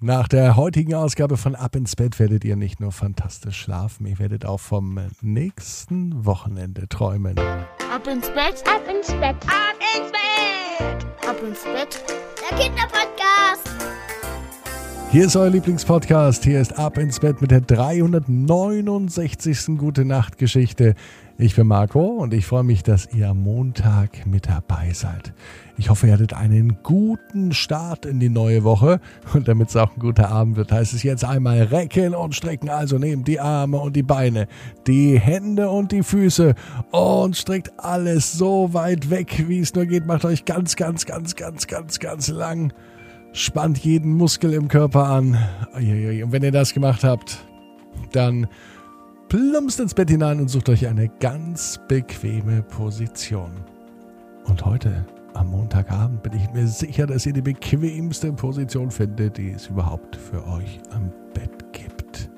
Nach der heutigen Ausgabe von Ab ins Bett werdet ihr nicht nur fantastisch schlafen, ihr werdet auch vom nächsten Wochenende träumen. Ab ins Bett, ab ins Bett, ab ins Bett, ab ins Bett. Der Kinderpodcast. Hier ist euer Lieblingspodcast. Hier ist Ab ins Bett mit der 369. Gute Nacht Geschichte. Ich bin Marco und ich freue mich, dass ihr am Montag mit dabei seid. Ich hoffe, ihr hattet einen guten Start in die neue Woche und damit es auch ein guter Abend wird, heißt es jetzt einmal recken und strecken. Also nehmt die Arme und die Beine, die Hände und die Füße und streckt alles so weit weg, wie es nur geht. Macht euch ganz, ganz, ganz, ganz, ganz, ganz lang. Spannt jeden Muskel im Körper an. Und wenn ihr das gemacht habt, dann plumpst ins Bett hinein und sucht euch eine ganz bequeme Position. Und heute, am Montagabend, bin ich mir sicher, dass ihr die bequemste Position findet, die es überhaupt für euch am Bett gibt.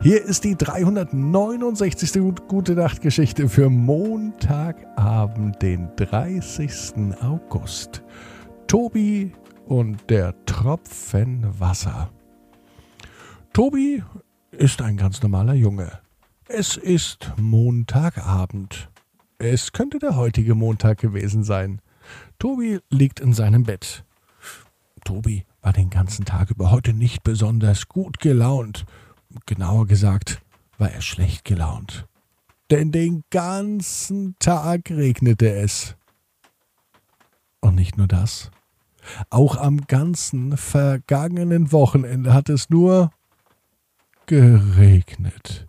Hier ist die 369. Gute Nacht Geschichte für Montagabend, den 30. August. Tobi und der Tropfen Wasser. Tobi ist ein ganz normaler Junge. Es ist Montagabend. Es könnte der heutige Montag gewesen sein. Tobi liegt in seinem Bett. Tobi war den ganzen Tag über heute nicht besonders gut gelaunt. Genauer gesagt war er schlecht gelaunt. Denn den ganzen Tag regnete es. Und nicht nur das. Auch am ganzen vergangenen Wochenende hat es nur geregnet.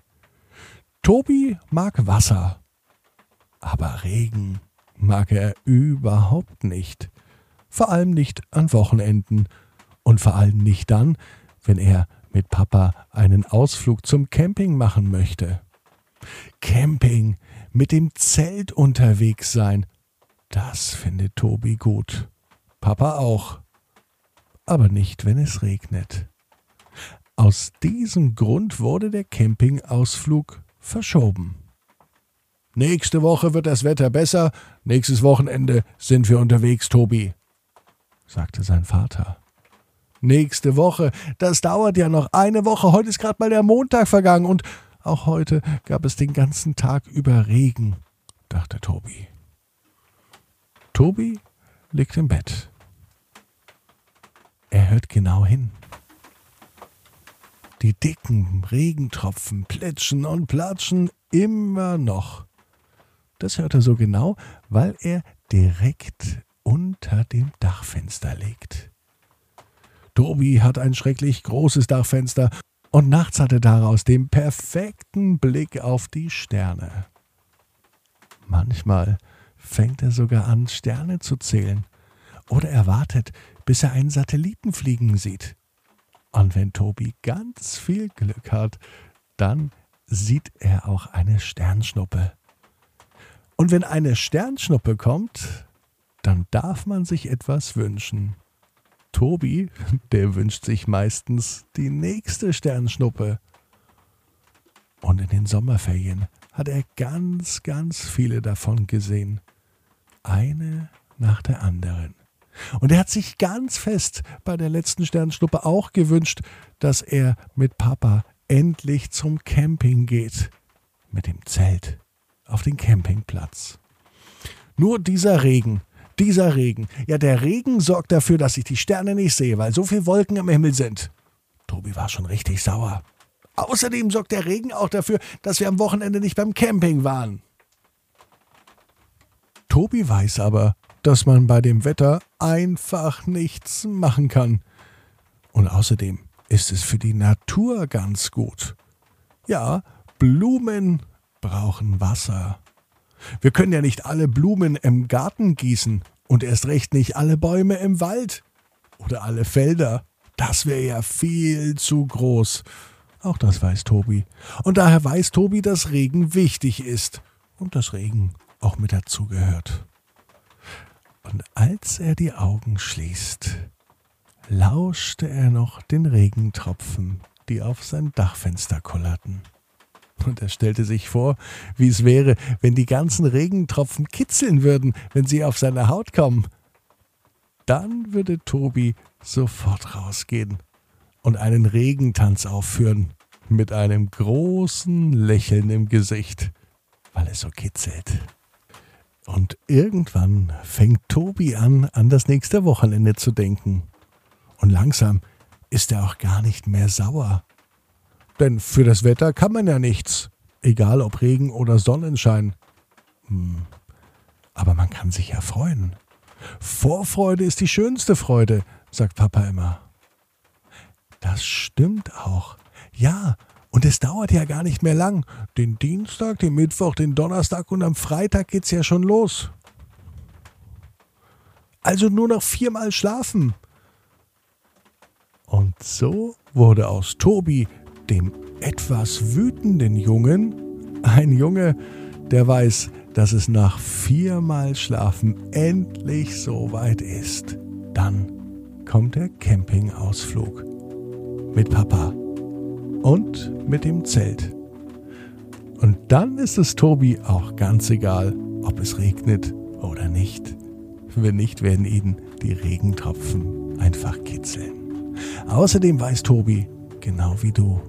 Tobi mag Wasser, aber Regen mag er überhaupt nicht. Vor allem nicht an Wochenenden und vor allem nicht dann, wenn er mit Papa einen Ausflug zum Camping machen möchte. Camping, mit dem Zelt unterwegs sein, das findet Tobi gut. Papa auch. Aber nicht, wenn es regnet. Aus diesem Grund wurde der Campingausflug verschoben. Nächste Woche wird das Wetter besser, nächstes Wochenende sind wir unterwegs, Tobi, sagte sein Vater. Nächste Woche, das dauert ja noch eine Woche, heute ist gerade mal der Montag vergangen und auch heute gab es den ganzen Tag über Regen, dachte Tobi. Tobi liegt im Bett. Hört genau hin. Die dicken Regentropfen plitschen und platschen immer noch. Das hört er so genau, weil er direkt unter dem Dachfenster liegt. Tobi hat ein schrecklich großes Dachfenster und nachts hat er daraus den perfekten Blick auf die Sterne. Manchmal fängt er sogar an, Sterne zu zählen. Oder er wartet, bis er einen Satelliten fliegen sieht. Und wenn Tobi ganz viel Glück hat, dann sieht er auch eine Sternschnuppe. Und wenn eine Sternschnuppe kommt, dann darf man sich etwas wünschen. Tobi, der wünscht sich meistens die nächste Sternschnuppe. Und in den Sommerferien hat er ganz, ganz viele davon gesehen. Eine nach der anderen. Und er hat sich ganz fest bei der letzten Sternschnuppe auch gewünscht, dass er mit Papa endlich zum Camping geht. Mit dem Zelt auf den Campingplatz. Nur dieser Regen, dieser Regen, ja der Regen sorgt dafür, dass ich die Sterne nicht sehe, weil so viele Wolken im Himmel sind. Tobi war schon richtig sauer. Außerdem sorgt der Regen auch dafür, dass wir am Wochenende nicht beim Camping waren. Tobi weiß aber, dass man bei dem Wetter einfach nichts machen kann. Und außerdem ist es für die Natur ganz gut. Ja, Blumen brauchen Wasser. Wir können ja nicht alle Blumen im Garten gießen und erst recht nicht alle Bäume im Wald oder alle Felder. Das wäre ja viel zu groß. Auch das weiß Tobi. Und daher weiß Tobi, dass Regen wichtig ist und dass Regen auch mit dazugehört. Und als er die Augen schließt, lauschte er noch den Regentropfen, die auf sein Dachfenster kullerten. Und er stellte sich vor, wie es wäre, wenn die ganzen Regentropfen kitzeln würden, wenn sie auf seine Haut kommen. Dann würde Tobi sofort rausgehen. und einen Regentanz aufführen mit einem großen Lächeln im Gesicht, weil es so kitzelt. Und irgendwann fängt Tobi an, an das nächste Wochenende zu denken. Und langsam ist er auch gar nicht mehr sauer. Denn für das Wetter kann man ja nichts, egal ob Regen oder Sonnenschein. Hm. Aber man kann sich ja freuen. Vorfreude ist die schönste Freude, sagt Papa immer. Das stimmt auch. Ja, und es dauert ja gar nicht mehr lang. Den Dienstag, den Mittwoch, den Donnerstag und am Freitag geht's ja schon los. Also nur noch viermal schlafen. Und so wurde aus Tobi, dem etwas wütenden Jungen, ein Junge, der weiß, dass es nach viermal Schlafen endlich soweit ist. Dann kommt der Campingausflug mit Papa und mit dem Zelt. Und dann ist es Tobi auch ganz egal, ob es regnet oder nicht. Wenn nicht, werden ihn die Regentropfen einfach kitzeln. Außerdem weiß Tobi, genau wie du,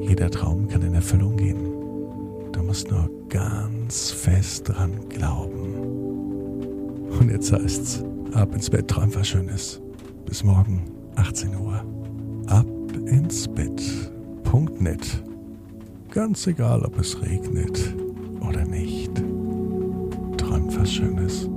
jeder Traum kann in Erfüllung gehen. Du musst nur ganz fest dran glauben. Und jetzt heißt's, ab ins Bett, träum was Schönes. Bis morgen, 18 Uhr. Ab ins Bett.net. Ganz egal, ob es regnet oder nicht. Träum was Schönes.